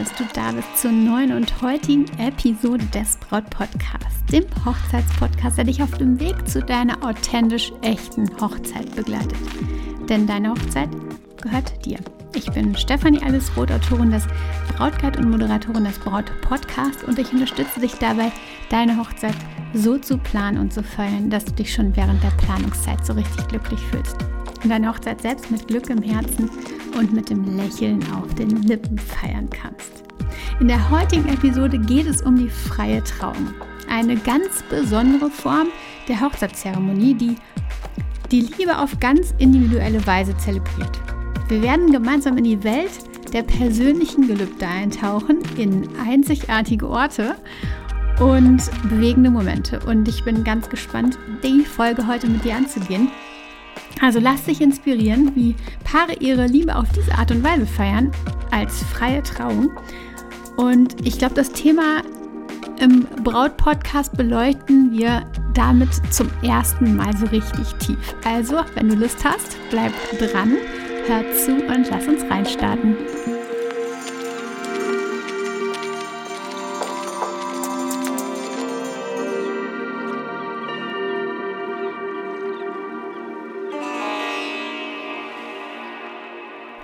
dass du da bist zur neuen und heutigen Episode des Braut Podcasts, dem Hochzeitspodcast, der dich auf dem Weg zu deiner authentisch echten Hochzeit begleitet. Denn deine Hochzeit gehört dir. Ich bin Stefanie Allesroth, Autorin des Brautguide und Moderatorin des Braut Podcasts und ich unterstütze dich dabei, deine Hochzeit so zu planen und zu feiern, dass du dich schon während der Planungszeit so richtig glücklich fühlst und deine Hochzeit selbst mit Glück im Herzen und mit dem Lächeln auf den Lippen feiern kannst. In der heutigen Episode geht es um die freie Trauung. Eine ganz besondere Form der Hochzeitszeremonie, die die Liebe auf ganz individuelle Weise zelebriert. Wir werden gemeinsam in die Welt der persönlichen Gelübde eintauchen, in einzigartige Orte und bewegende Momente. Und ich bin ganz gespannt, die Folge heute mit dir anzugehen. Also lass dich inspirieren, wie Paare ihre Liebe auf diese Art und Weise feiern, als freie Trauung. Und ich glaube, das Thema im Braut-Podcast beleuchten wir damit zum ersten Mal so richtig tief. Also, wenn du Lust hast, bleib dran, hör zu und lass uns reinstarten.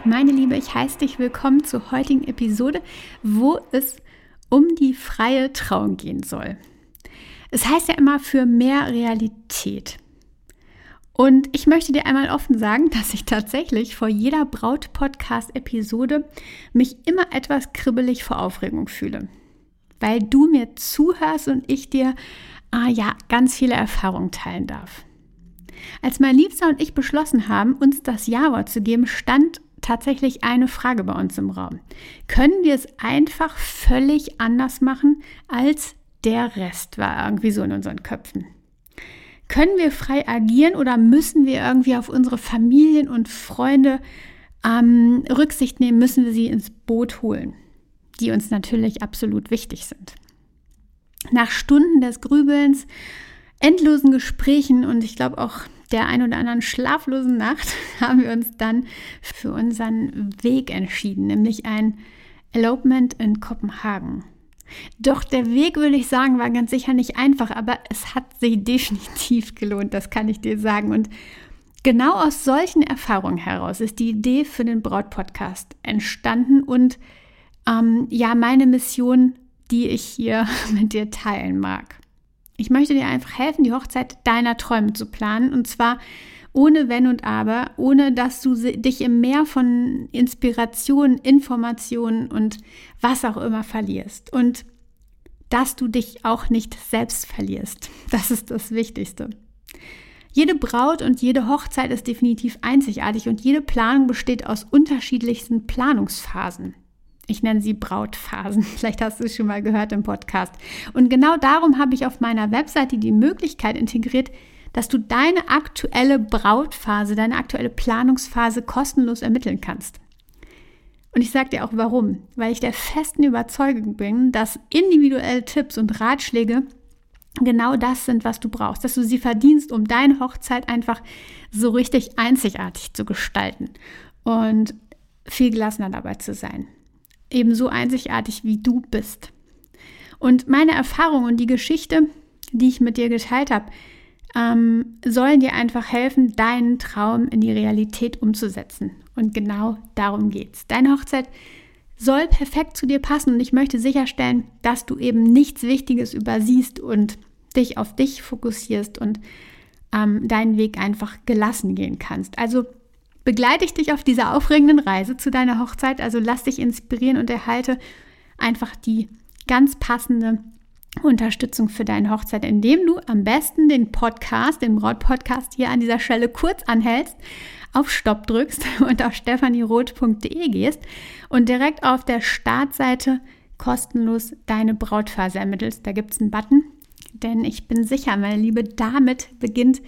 Meine Liebe, ich heiße dich willkommen zur heutigen Episode, wo es um die freie Trauung gehen soll. Es heißt ja immer für mehr Realität. Und ich möchte dir einmal offen sagen, dass ich tatsächlich vor jeder Braut-Podcast-Episode mich immer etwas kribbelig vor Aufregung fühle. Weil du mir zuhörst und ich dir, ah ja, ganz viele Erfahrungen teilen darf. Als mein Liebster und ich beschlossen haben, uns das Ja-Wort zu geben, stand tatsächlich eine Frage bei uns im Raum. Können wir es einfach völlig anders machen, als der Rest war irgendwie so in unseren Köpfen? Können wir frei agieren oder müssen wir irgendwie auf unsere Familien und Freunde ähm, Rücksicht nehmen? Müssen wir sie ins Boot holen, die uns natürlich absolut wichtig sind? Nach Stunden des Grübelns, endlosen Gesprächen und ich glaube auch der ein oder anderen schlaflosen Nacht haben wir uns dann für unseren Weg entschieden, nämlich ein Elopement in Kopenhagen. Doch der Weg, würde ich sagen, war ganz sicher nicht einfach, aber es hat sich definitiv gelohnt, das kann ich dir sagen. Und genau aus solchen Erfahrungen heraus ist die Idee für den Braut-Podcast entstanden und ähm, ja, meine Mission, die ich hier mit dir teilen mag. Ich möchte dir einfach helfen, die Hochzeit deiner Träume zu planen und zwar ohne Wenn und Aber, ohne dass du dich im Meer von Inspiration, Informationen und was auch immer verlierst. Und dass du dich auch nicht selbst verlierst. Das ist das Wichtigste. Jede Braut und jede Hochzeit ist definitiv einzigartig und jede Planung besteht aus unterschiedlichsten Planungsphasen. Ich nenne sie Brautphasen. Vielleicht hast du es schon mal gehört im Podcast. Und genau darum habe ich auf meiner Webseite die Möglichkeit integriert, dass du deine aktuelle Brautphase, deine aktuelle Planungsphase kostenlos ermitteln kannst. Und ich sage dir auch warum. Weil ich der festen Überzeugung bin, dass individuelle Tipps und Ratschläge genau das sind, was du brauchst. Dass du sie verdienst, um deine Hochzeit einfach so richtig einzigartig zu gestalten und viel gelassener dabei zu sein ebenso einzigartig wie du bist. Und meine Erfahrung und die Geschichte, die ich mit dir geteilt habe, ähm, sollen dir einfach helfen, deinen Traum in die Realität umzusetzen. Und genau darum geht's. Deine Hochzeit soll perfekt zu dir passen und ich möchte sicherstellen, dass du eben nichts Wichtiges übersiehst und dich auf dich fokussierst und ähm, deinen Weg einfach gelassen gehen kannst. Also begleite ich dich auf dieser aufregenden Reise zu deiner Hochzeit. Also lass dich inspirieren und erhalte einfach die ganz passende Unterstützung für deine Hochzeit, indem du am besten den Podcast, den Braut-Podcast hier an dieser Stelle kurz anhältst, auf Stopp drückst und auf stefanieroth.de gehst und direkt auf der Startseite kostenlos deine Brautphase ermittelst. Da gibt es einen Button, denn ich bin sicher, meine Liebe, damit beginnt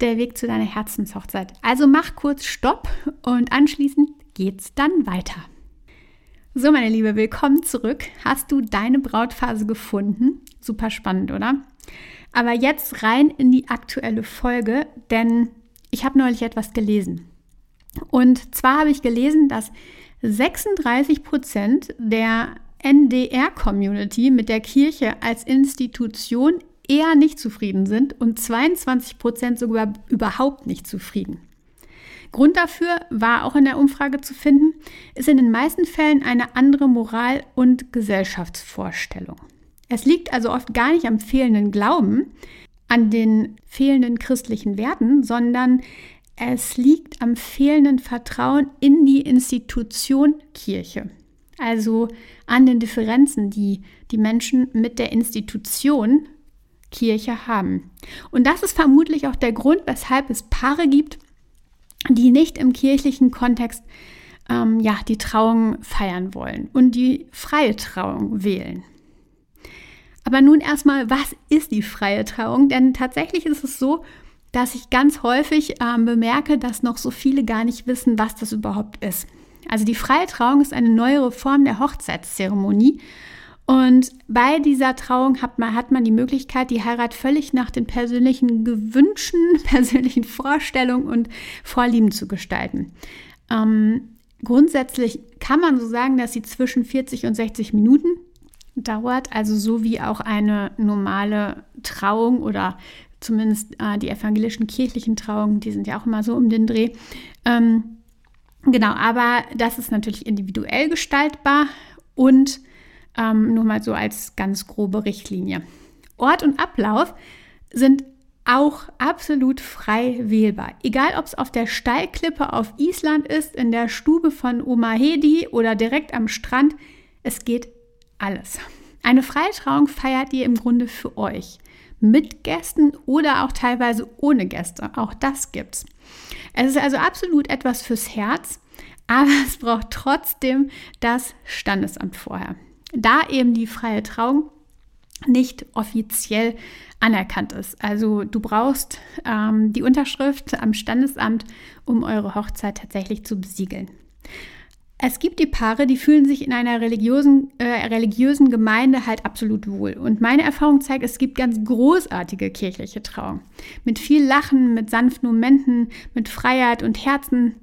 der Weg zu deiner Herzenshochzeit. Also mach kurz Stopp und anschließend geht's dann weiter. So, meine Liebe, willkommen zurück. Hast du deine Brautphase gefunden? Super spannend, oder? Aber jetzt rein in die aktuelle Folge, denn ich habe neulich etwas gelesen. Und zwar habe ich gelesen, dass 36 Prozent der NDR-Community mit der Kirche als Institution eher nicht zufrieden sind und 22 Prozent sogar überhaupt nicht zufrieden. Grund dafür war auch in der Umfrage zu finden, ist in den meisten Fällen eine andere Moral- und Gesellschaftsvorstellung. Es liegt also oft gar nicht am fehlenden Glauben, an den fehlenden christlichen Werten, sondern es liegt am fehlenden Vertrauen in die Institution Kirche. Also an den Differenzen, die die Menschen mit der Institution Kirche haben. Und das ist vermutlich auch der Grund, weshalb es Paare gibt, die nicht im kirchlichen Kontext ähm, ja, die Trauung feiern wollen und die freie Trauung wählen. Aber nun erstmal, was ist die freie Trauung? Denn tatsächlich ist es so, dass ich ganz häufig ähm, bemerke, dass noch so viele gar nicht wissen, was das überhaupt ist. Also die freie Trauung ist eine neuere Form der Hochzeitszeremonie. Und bei dieser Trauung hat man, hat man die Möglichkeit, die Heirat völlig nach den persönlichen Gewünschen, persönlichen Vorstellungen und Vorlieben zu gestalten. Ähm, grundsätzlich kann man so sagen, dass sie zwischen 40 und 60 Minuten dauert, also so wie auch eine normale Trauung oder zumindest äh, die evangelischen kirchlichen Trauungen, die sind ja auch immer so um den Dreh. Ähm, genau, aber das ist natürlich individuell gestaltbar und ähm, nur mal so als ganz grobe Richtlinie. Ort und Ablauf sind auch absolut frei wählbar. Egal, ob es auf der Steilklippe auf Island ist, in der Stube von Oma Hedi oder direkt am Strand, es geht alles. Eine Freitrauung feiert ihr im Grunde für euch. Mit Gästen oder auch teilweise ohne Gäste. Auch das gibt's. Es ist also absolut etwas fürs Herz, aber es braucht trotzdem das Standesamt vorher. Da eben die freie Trauung nicht offiziell anerkannt ist. Also du brauchst ähm, die Unterschrift am Standesamt, um eure Hochzeit tatsächlich zu besiegeln. Es gibt die Paare, die fühlen sich in einer religiösen, äh, religiösen Gemeinde halt absolut wohl. Und meine Erfahrung zeigt, es gibt ganz großartige kirchliche Trauung. Mit viel Lachen, mit sanften Momenten, mit Freiheit und Herzen,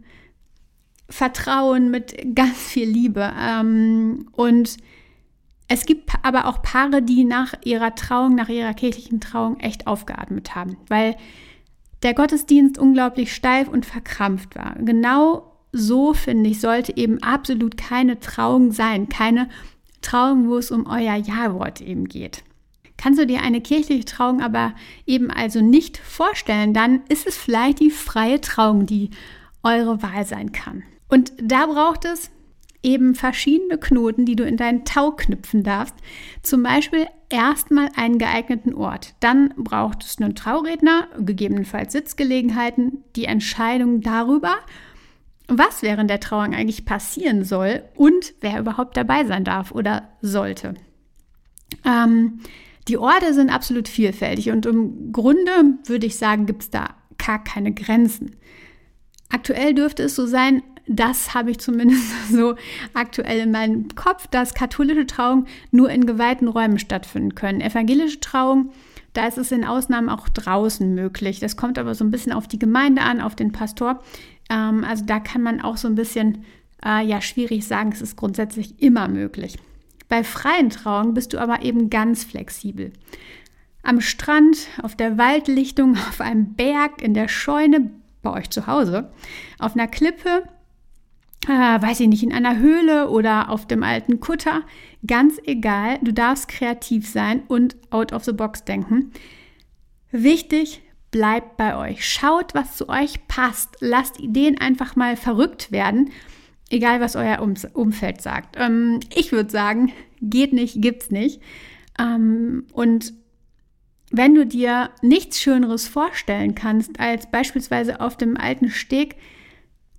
Vertrauen, mit ganz viel Liebe. Ähm, und es gibt aber auch Paare, die nach ihrer Trauung, nach ihrer kirchlichen Trauung echt aufgeatmet haben, weil der Gottesdienst unglaublich steif und verkrampft war. Genau so, finde ich, sollte eben absolut keine Trauung sein. Keine Trauung, wo es um euer Ja-Wort eben geht. Kannst du dir eine kirchliche Trauung aber eben also nicht vorstellen, dann ist es vielleicht die freie Trauung, die eure Wahl sein kann. Und da braucht es eben verschiedene Knoten, die du in deinen Tau knüpfen darfst. Zum Beispiel erstmal einen geeigneten Ort. Dann braucht es einen Trauredner, gegebenenfalls Sitzgelegenheiten, die Entscheidung darüber, was während der Trauung eigentlich passieren soll und wer überhaupt dabei sein darf oder sollte. Ähm, die Orte sind absolut vielfältig und im Grunde würde ich sagen, gibt es da gar keine Grenzen. Aktuell dürfte es so sein, das habe ich zumindest so aktuell in meinem Kopf, dass katholische Trauungen nur in geweihten Räumen stattfinden können. Evangelische Trauungen, da ist es in Ausnahmen auch draußen möglich. Das kommt aber so ein bisschen auf die Gemeinde an, auf den Pastor. Ähm, also da kann man auch so ein bisschen, äh, ja, schwierig sagen, es ist grundsätzlich immer möglich. Bei freien Trauungen bist du aber eben ganz flexibel. Am Strand, auf der Waldlichtung, auf einem Berg, in der Scheune, bei euch zu Hause, auf einer Klippe, äh, weiß ich nicht, in einer Höhle oder auf dem alten Kutter. Ganz egal, du darfst kreativ sein und out of the box denken. Wichtig, bleibt bei euch. Schaut, was zu euch passt. Lasst Ideen einfach mal verrückt werden, egal was euer um Umfeld sagt. Ähm, ich würde sagen, geht nicht, gibt's nicht. Ähm, und wenn du dir nichts Schöneres vorstellen kannst, als beispielsweise auf dem alten Steg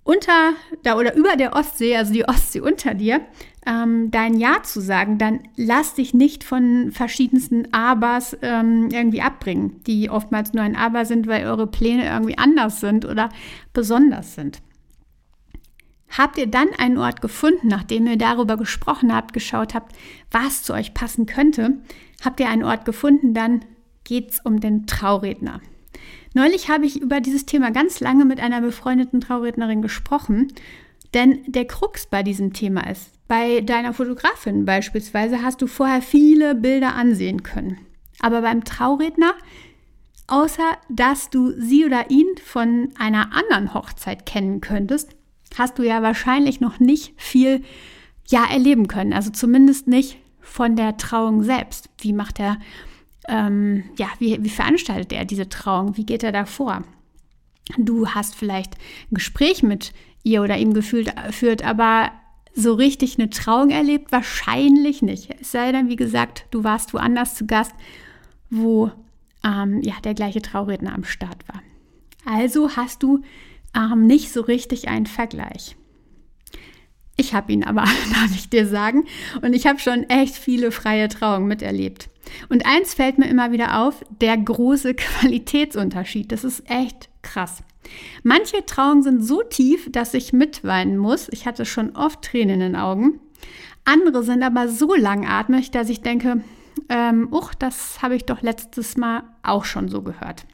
unter da oder über der Ostsee, also die Ostsee unter dir, ähm, dein Ja zu sagen, dann lass dich nicht von verschiedensten Abers ähm, irgendwie abbringen, die oftmals nur ein Aber sind, weil eure Pläne irgendwie anders sind oder besonders sind. Habt ihr dann einen Ort gefunden, nachdem ihr darüber gesprochen habt, geschaut habt, was zu euch passen könnte? Habt ihr einen Ort gefunden, dann geht es um den Trauredner. Neulich habe ich über dieses Thema ganz lange mit einer befreundeten Traurednerin gesprochen Denn der Krux bei diesem Thema ist, bei deiner Fotografin beispielsweise hast du vorher viele Bilder ansehen können. Aber beim Trauredner, außer dass du sie oder ihn von einer anderen Hochzeit kennen könntest, hast du ja wahrscheinlich noch nicht viel ja erleben können. Also zumindest nicht von der Trauung selbst. Wie macht er, ähm, ja, wie, wie veranstaltet er diese Trauung? Wie geht er da vor? Du hast vielleicht ein Gespräch mit ihr oder ihm gefühlt, geführt, aber so richtig eine Trauung erlebt? Wahrscheinlich nicht. Es sei denn, wie gesagt, du warst woanders zu Gast, wo ähm, ja, der gleiche Trauredner am Start war. Also hast du ähm, nicht so richtig einen Vergleich. Ich habe ihn aber, darf ich dir sagen. Und ich habe schon echt viele freie Trauungen miterlebt. Und eins fällt mir immer wieder auf, der große Qualitätsunterschied. Das ist echt krass. Manche Trauungen sind so tief, dass ich mitweinen muss. Ich hatte schon oft Tränen in den Augen. Andere sind aber so langatmig, dass ich denke, ähm, uch, das habe ich doch letztes Mal auch schon so gehört.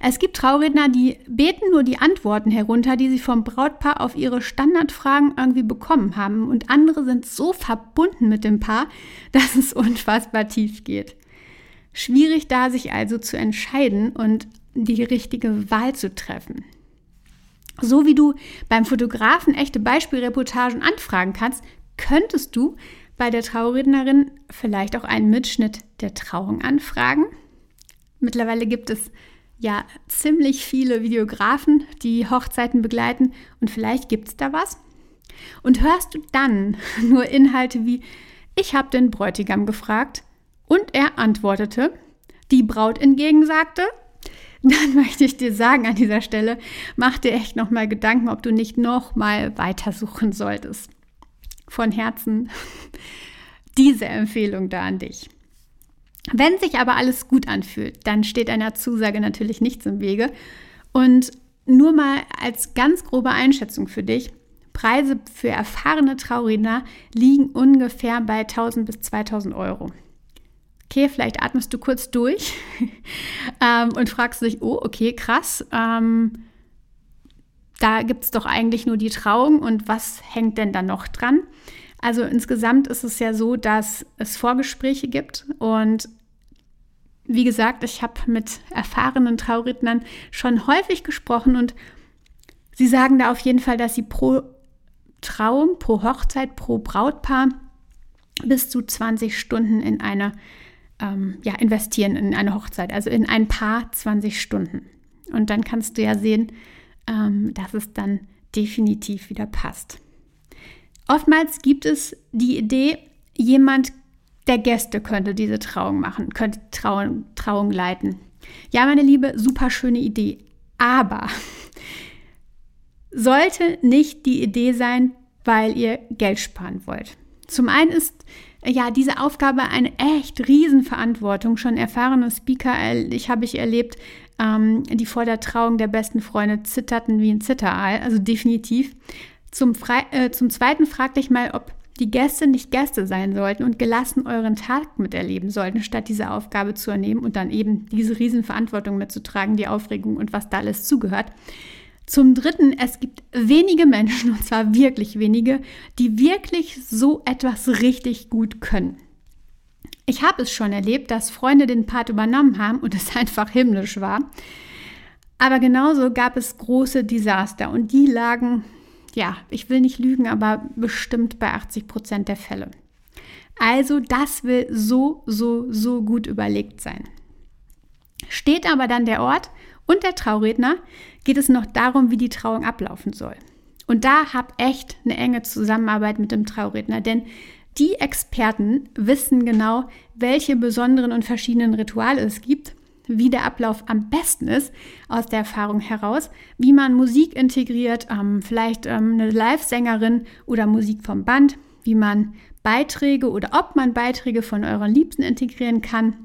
Es gibt Trauredner, die beten nur die Antworten herunter, die sie vom Brautpaar auf ihre Standardfragen irgendwie bekommen haben. Und andere sind so verbunden mit dem Paar, dass es unfassbar tief geht. Schwierig da, sich also zu entscheiden und die richtige Wahl zu treffen. So wie du beim Fotografen echte Beispielreportagen anfragen kannst, könntest du bei der Traurednerin vielleicht auch einen Mitschnitt der Trauung anfragen. Mittlerweile gibt es ja ziemlich viele Videografen, die Hochzeiten begleiten und vielleicht gibt es da was. Und hörst du dann nur Inhalte wie ich habe den Bräutigam gefragt und er antwortete, die Braut entgegen sagte, dann möchte ich dir sagen an dieser Stelle, mach dir echt nochmal Gedanken, ob du nicht nochmal weitersuchen solltest. Von Herzen diese Empfehlung da an dich. Wenn sich aber alles gut anfühlt, dann steht einer Zusage natürlich nichts im Wege. Und nur mal als ganz grobe Einschätzung für dich, Preise für erfahrene Trauredner liegen ungefähr bei 1000 bis 2000 Euro. Okay, vielleicht atmest du kurz durch ähm, und fragst dich, oh, okay, krass. Ähm, da gibt es doch eigentlich nur die Trauung und was hängt denn da noch dran? Also insgesamt ist es ja so, dass es Vorgespräche gibt und wie gesagt, ich habe mit erfahrenen Traurednern schon häufig gesprochen und sie sagen da auf jeden Fall, dass sie pro Trauung, pro Hochzeit, pro Brautpaar bis zu 20 Stunden in eine, ähm, ja, investieren in eine Hochzeit, also in ein Paar 20 Stunden. Und dann kannst du ja sehen, ähm, dass es dann definitiv wieder passt. Oftmals gibt es die Idee, jemand der Gäste könnte diese Trauung machen, könnte Trauung, Trauung leiten. Ja, meine Liebe, super schöne Idee. Aber sollte nicht die Idee sein, weil ihr Geld sparen wollt. Zum einen ist ja diese Aufgabe eine echt Riesenverantwortung. Schon erfahrene Speaker, ich habe ich erlebt, ähm, die vor der Trauung der besten Freunde zitterten wie ein Zitteraal. Also definitiv. Zum, Fre äh, zum Zweiten frag dich mal, ob die Gäste nicht Gäste sein sollten und gelassen euren Tag miterleben sollten, statt diese Aufgabe zu ernehmen und dann eben diese Riesenverantwortung mitzutragen, die Aufregung und was da alles zugehört. Zum Dritten, es gibt wenige Menschen, und zwar wirklich wenige, die wirklich so etwas richtig gut können. Ich habe es schon erlebt, dass Freunde den Part übernommen haben und es einfach himmlisch war. Aber genauso gab es große Desaster und die lagen ja, ich will nicht lügen, aber bestimmt bei 80 Prozent der Fälle. Also das will so, so, so gut überlegt sein. Steht aber dann der Ort und der Trauredner, geht es noch darum, wie die Trauung ablaufen soll. Und da hab echt eine enge Zusammenarbeit mit dem Trauredner, denn die Experten wissen genau, welche besonderen und verschiedenen Rituale es gibt wie der Ablauf am besten ist, aus der Erfahrung heraus, wie man Musik integriert, ähm, vielleicht ähm, eine Live-Sängerin oder Musik vom Band, wie man Beiträge oder ob man Beiträge von euren Liebsten integrieren kann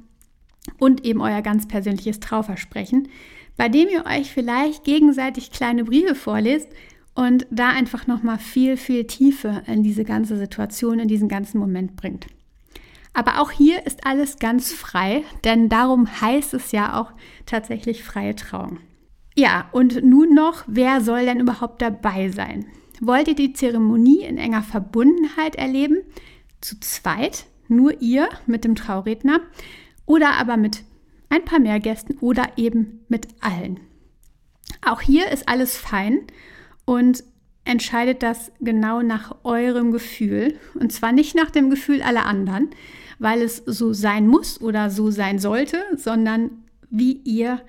und eben euer ganz persönliches Trauversprechen, bei dem ihr euch vielleicht gegenseitig kleine Briefe vorlest und da einfach nochmal viel, viel Tiefe in diese ganze Situation, in diesen ganzen Moment bringt. Aber auch hier ist alles ganz frei, denn darum heißt es ja auch tatsächlich freie Trauung. Ja, und nun noch, wer soll denn überhaupt dabei sein? Wollt ihr die Zeremonie in enger Verbundenheit erleben? Zu zweit, nur ihr mit dem Trauredner oder aber mit ein paar mehr Gästen oder eben mit allen. Auch hier ist alles fein und entscheidet das genau nach eurem Gefühl und zwar nicht nach dem Gefühl aller anderen, weil es so sein muss oder so sein sollte, sondern wie ihr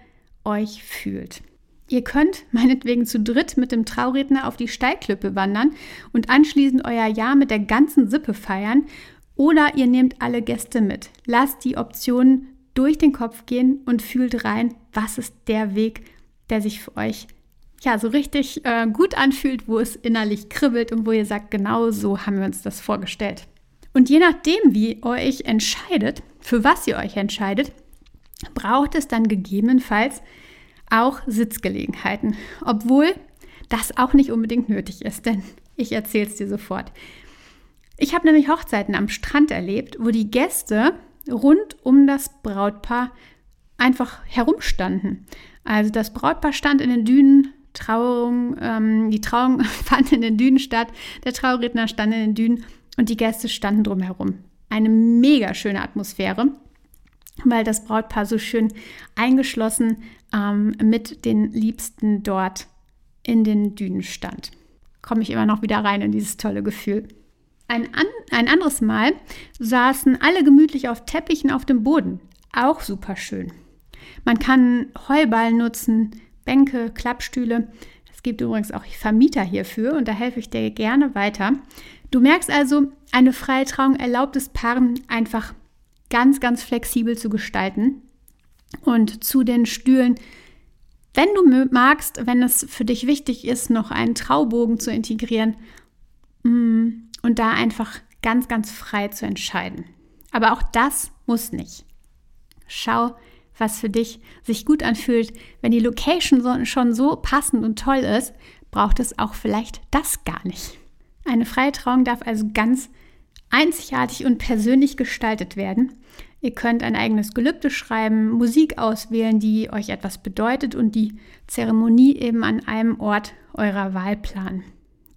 euch fühlt. Ihr könnt meinetwegen zu dritt mit dem Trauredner auf die Steilklippe wandern und anschließend euer Jahr mit der ganzen Sippe feiern oder ihr nehmt alle Gäste mit. Lasst die Optionen durch den Kopf gehen und fühlt rein, was ist der Weg, der sich für euch ja so richtig äh, gut anfühlt, wo es innerlich kribbelt und wo ihr sagt, genau so haben wir uns das vorgestellt. Und je nachdem, wie ihr euch entscheidet, für was ihr euch entscheidet, braucht es dann gegebenenfalls auch Sitzgelegenheiten, obwohl das auch nicht unbedingt nötig ist, denn ich erzähle es dir sofort. Ich habe nämlich Hochzeiten am Strand erlebt, wo die Gäste rund um das Brautpaar einfach herumstanden. Also das Brautpaar stand in den Dünen, Trauung, ähm, die Trauung fand in den Dünen statt, der Trauredner stand in den Dünen und die Gäste standen drumherum. Eine mega schöne Atmosphäre, weil das Brautpaar so schön eingeschlossen ähm, mit den Liebsten dort in den Dünen stand. Komme ich immer noch wieder rein in dieses tolle Gefühl. Ein, an, ein anderes Mal saßen alle gemütlich auf Teppichen auf dem Boden. Auch super schön. Man kann Heuballen nutzen, Bänke, Klappstühle. Es gibt übrigens auch Vermieter hierfür und da helfe ich dir gerne weiter. Du merkst also, eine freie Trauung erlaubt es Paaren einfach ganz, ganz flexibel zu gestalten. Und zu den Stühlen, wenn du magst, wenn es für dich wichtig ist, noch einen Traubogen zu integrieren mm, und da einfach ganz, ganz frei zu entscheiden. Aber auch das muss nicht. Schau, was für dich sich gut anfühlt. Wenn die Location schon so passend und toll ist, braucht es auch vielleicht das gar nicht. Eine freie Trauung darf also ganz einzigartig und persönlich gestaltet werden. Ihr könnt ein eigenes Gelübde schreiben, Musik auswählen, die euch etwas bedeutet und die Zeremonie eben an einem Ort eurer Wahl planen.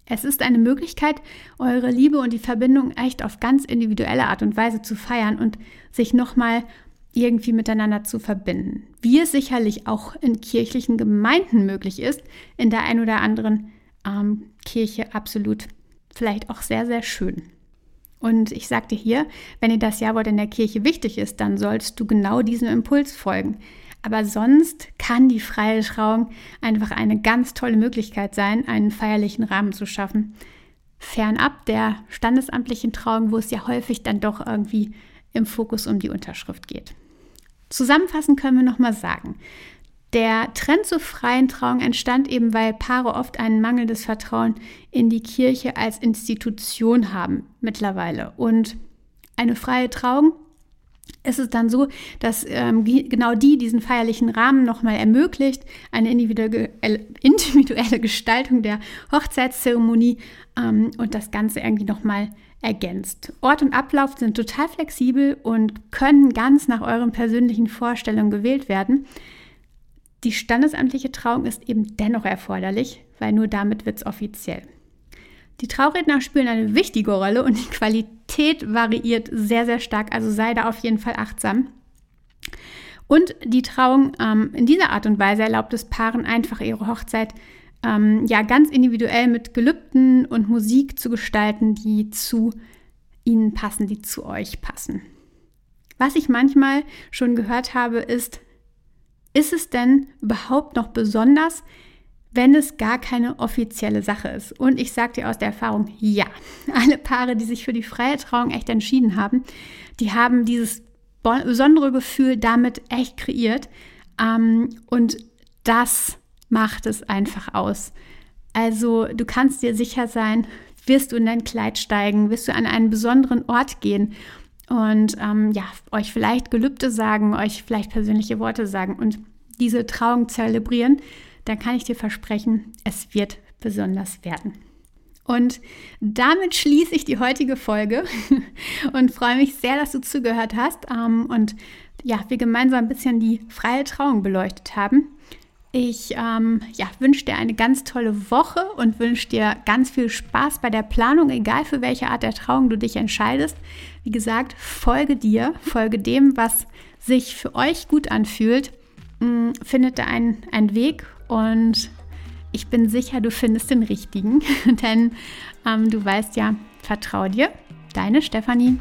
Es ist eine Möglichkeit, eure Liebe und die Verbindung echt auf ganz individuelle Art und Weise zu feiern und sich nochmal irgendwie miteinander zu verbinden. Wie es sicherlich auch in kirchlichen Gemeinden möglich ist, in der ein oder anderen ähm, Kirche absolut vielleicht auch sehr, sehr schön. Und ich sagte hier, wenn dir das Jawort in der Kirche wichtig ist, dann sollst du genau diesem Impuls folgen. Aber sonst kann die freie Trauung einfach eine ganz tolle Möglichkeit sein, einen feierlichen Rahmen zu schaffen. Fernab der standesamtlichen Trauung, wo es ja häufig dann doch irgendwie im Fokus um die Unterschrift geht. Zusammenfassend können wir nochmal sagen, der Trend zur freien Trauung entstand eben, weil Paare oft ein mangelndes Vertrauen in die Kirche als Institution haben mittlerweile. Und eine freie Trauung ist es dann so, dass ähm, genau die diesen feierlichen Rahmen nochmal ermöglicht, eine individuelle, individuelle Gestaltung der Hochzeitszeremonie ähm, und das Ganze irgendwie nochmal ergänzt. Ort und Ablauf sind total flexibel und können ganz nach euren persönlichen Vorstellungen gewählt werden. Die standesamtliche Trauung ist eben dennoch erforderlich, weil nur damit wird es offiziell. Die Trauredner spielen eine wichtige Rolle und die Qualität variiert sehr, sehr stark, also sei da auf jeden Fall achtsam. Und die Trauung ähm, in dieser Art und Weise erlaubt es Paaren einfach ihre Hochzeit ähm, ja ganz individuell mit Gelübden und Musik zu gestalten, die zu ihnen passen, die zu euch passen. Was ich manchmal schon gehört habe, ist, ist es denn überhaupt noch besonders, wenn es gar keine offizielle Sache ist? Und ich sage dir aus der Erfahrung, ja. Alle Paare, die sich für die freie Trauung echt entschieden haben, die haben dieses besondere Gefühl damit echt kreiert. Ähm, und das macht es einfach aus. Also du kannst dir sicher sein, wirst du in dein Kleid steigen, wirst du an einen besonderen Ort gehen und ähm, ja, euch vielleicht Gelübde sagen, euch vielleicht persönliche Worte sagen und diese Trauung zelebrieren, dann kann ich dir versprechen, es wird besonders werden. Und damit schließe ich die heutige Folge und freue mich sehr, dass du zugehört hast ähm, und ja, wir gemeinsam ein bisschen die freie Trauung beleuchtet haben. Ich ähm, ja, wünsche dir eine ganz tolle Woche und wünsche dir ganz viel Spaß bei der Planung, egal für welche Art der Trauung du dich entscheidest. Wie gesagt, folge dir, folge dem, was sich für euch gut anfühlt. Mm, findet da einen, einen Weg und ich bin sicher, du findest den richtigen, denn ähm, du weißt ja, vertraue dir. Deine Stefanie.